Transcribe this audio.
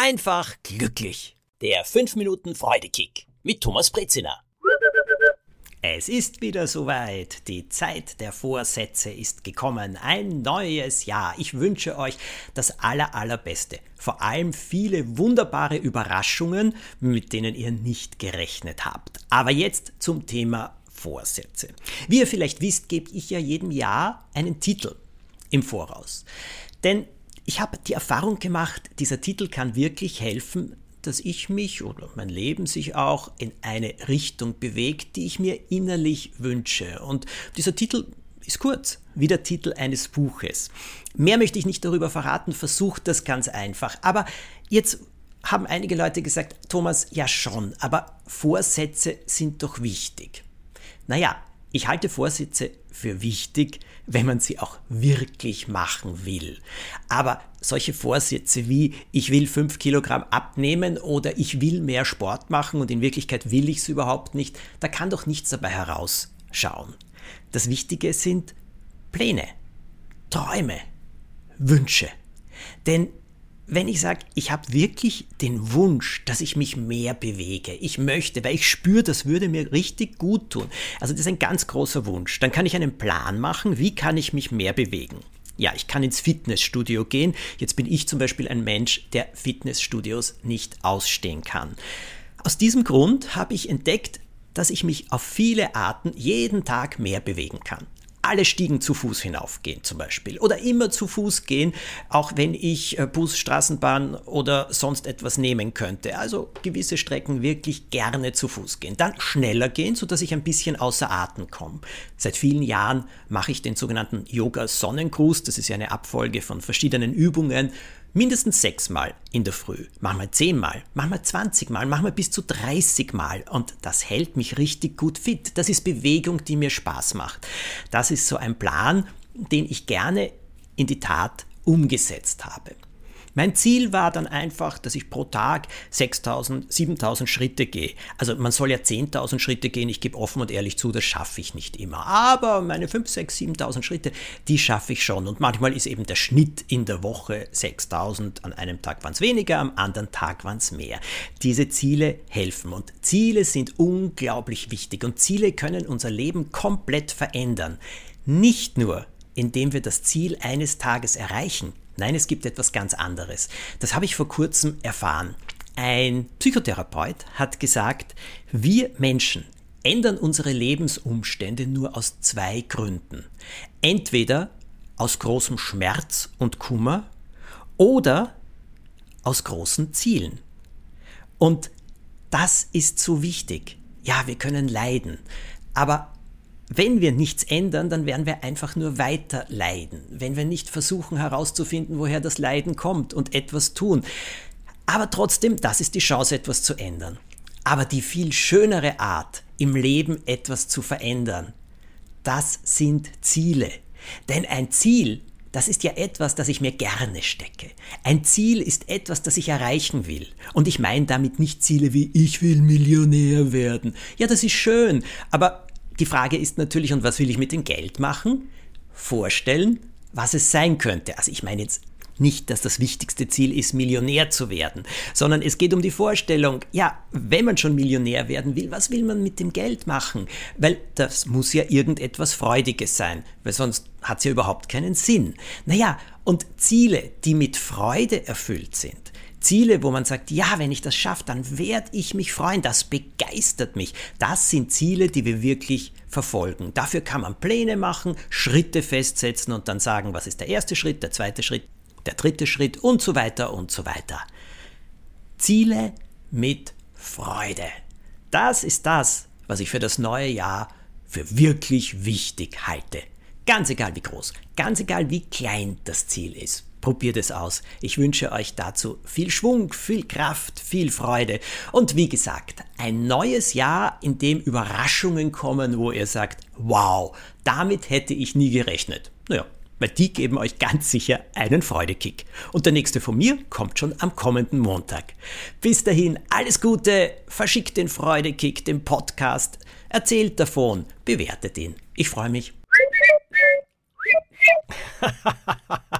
einfach glücklich. Der 5 Minuten Freudekick mit Thomas Brezina. Es ist wieder soweit. Die Zeit der Vorsätze ist gekommen. Ein neues Jahr. Ich wünsche euch das aller, allerbeste. Vor allem viele wunderbare Überraschungen, mit denen ihr nicht gerechnet habt. Aber jetzt zum Thema Vorsätze. Wie ihr vielleicht wisst, gebe ich ja jedem Jahr einen Titel im Voraus. Denn ich habe die Erfahrung gemacht, dieser Titel kann wirklich helfen, dass ich mich oder mein Leben sich auch in eine Richtung bewegt, die ich mir innerlich wünsche. Und dieser Titel ist kurz, wie der Titel eines Buches. Mehr möchte ich nicht darüber verraten, versucht das ganz einfach. Aber jetzt haben einige Leute gesagt, Thomas, ja schon, aber Vorsätze sind doch wichtig. Naja, ich halte Vorsätze für wichtig, wenn man sie auch wirklich machen will. Aber solche Vorsätze wie ich will fünf Kilogramm abnehmen oder ich will mehr Sport machen und in Wirklichkeit will ich es überhaupt nicht, da kann doch nichts dabei herausschauen. Das Wichtige sind Pläne, Träume, Wünsche. Denn wenn ich sage, ich habe wirklich den Wunsch, dass ich mich mehr bewege, ich möchte, weil ich spüre, das würde mir richtig gut tun. Also das ist ein ganz großer Wunsch. Dann kann ich einen Plan machen, wie kann ich mich mehr bewegen. Ja, ich kann ins Fitnessstudio gehen. Jetzt bin ich zum Beispiel ein Mensch, der Fitnessstudios nicht ausstehen kann. Aus diesem Grund habe ich entdeckt, dass ich mich auf viele Arten jeden Tag mehr bewegen kann alle Stiegen zu Fuß hinaufgehen zum Beispiel oder immer zu Fuß gehen, auch wenn ich äh, Bus, Straßenbahn oder sonst etwas nehmen könnte. Also gewisse Strecken wirklich gerne zu Fuß gehen. Dann schneller gehen, sodass ich ein bisschen außer Atem komme. Seit vielen Jahren mache ich den sogenannten Yoga Sonnengruß. Das ist ja eine Abfolge von verschiedenen Übungen Mindestens sechsmal in der Früh, manchmal zehnmal, manchmal zwanzigmal, manchmal bis zu dreißigmal. Und das hält mich richtig gut fit. Das ist Bewegung, die mir Spaß macht. Das ist so ein Plan, den ich gerne in die Tat umgesetzt habe. Mein Ziel war dann einfach, dass ich pro Tag 6000, 7000 Schritte gehe. Also man soll ja 10.000 Schritte gehen. Ich gebe offen und ehrlich zu, das schaffe ich nicht immer. Aber meine 5, 6, 7000 Schritte, die schaffe ich schon. Und manchmal ist eben der Schnitt in der Woche 6000. An einem Tag waren es weniger, am anderen Tag waren es mehr. Diese Ziele helfen. Und Ziele sind unglaublich wichtig. Und Ziele können unser Leben komplett verändern. Nicht nur, indem wir das Ziel eines Tages erreichen, Nein, es gibt etwas ganz anderes. Das habe ich vor kurzem erfahren. Ein Psychotherapeut hat gesagt, wir Menschen ändern unsere Lebensumstände nur aus zwei Gründen. Entweder aus großem Schmerz und Kummer oder aus großen Zielen. Und das ist so wichtig. Ja, wir können leiden, aber wenn wir nichts ändern, dann werden wir einfach nur weiter leiden, wenn wir nicht versuchen herauszufinden, woher das Leiden kommt und etwas tun. Aber trotzdem, das ist die Chance, etwas zu ändern. Aber die viel schönere Art, im Leben etwas zu verändern, das sind Ziele. Denn ein Ziel, das ist ja etwas, das ich mir gerne stecke. Ein Ziel ist etwas, das ich erreichen will. Und ich meine damit nicht Ziele wie ich will Millionär werden. Ja, das ist schön, aber die Frage ist natürlich, und was will ich mit dem Geld machen? Vorstellen, was es sein könnte. Also ich meine jetzt nicht, dass das wichtigste Ziel ist, Millionär zu werden, sondern es geht um die Vorstellung, ja, wenn man schon Millionär werden will, was will man mit dem Geld machen? Weil das muss ja irgendetwas Freudiges sein, weil sonst hat es ja überhaupt keinen Sinn. Naja, und Ziele, die mit Freude erfüllt sind, Ziele, wo man sagt, ja, wenn ich das schaffe, dann werde ich mich freuen, das begeistert mich. Das sind Ziele, die wir wirklich verfolgen. Dafür kann man Pläne machen, Schritte festsetzen und dann sagen, was ist der erste Schritt, der zweite Schritt, der dritte Schritt und so weiter und so weiter. Ziele mit Freude. Das ist das, was ich für das neue Jahr für wirklich wichtig halte. Ganz egal wie groß, ganz egal wie klein das Ziel ist. Probiert es aus. Ich wünsche euch dazu viel Schwung, viel Kraft, viel Freude und wie gesagt, ein neues Jahr, in dem Überraschungen kommen, wo ihr sagt, wow, damit hätte ich nie gerechnet. Naja, weil die geben euch ganz sicher einen Freudekick. Und der nächste von mir kommt schon am kommenden Montag. Bis dahin, alles Gute, verschickt den Freudekick, den Podcast, erzählt davon, bewertet ihn. Ich freue mich.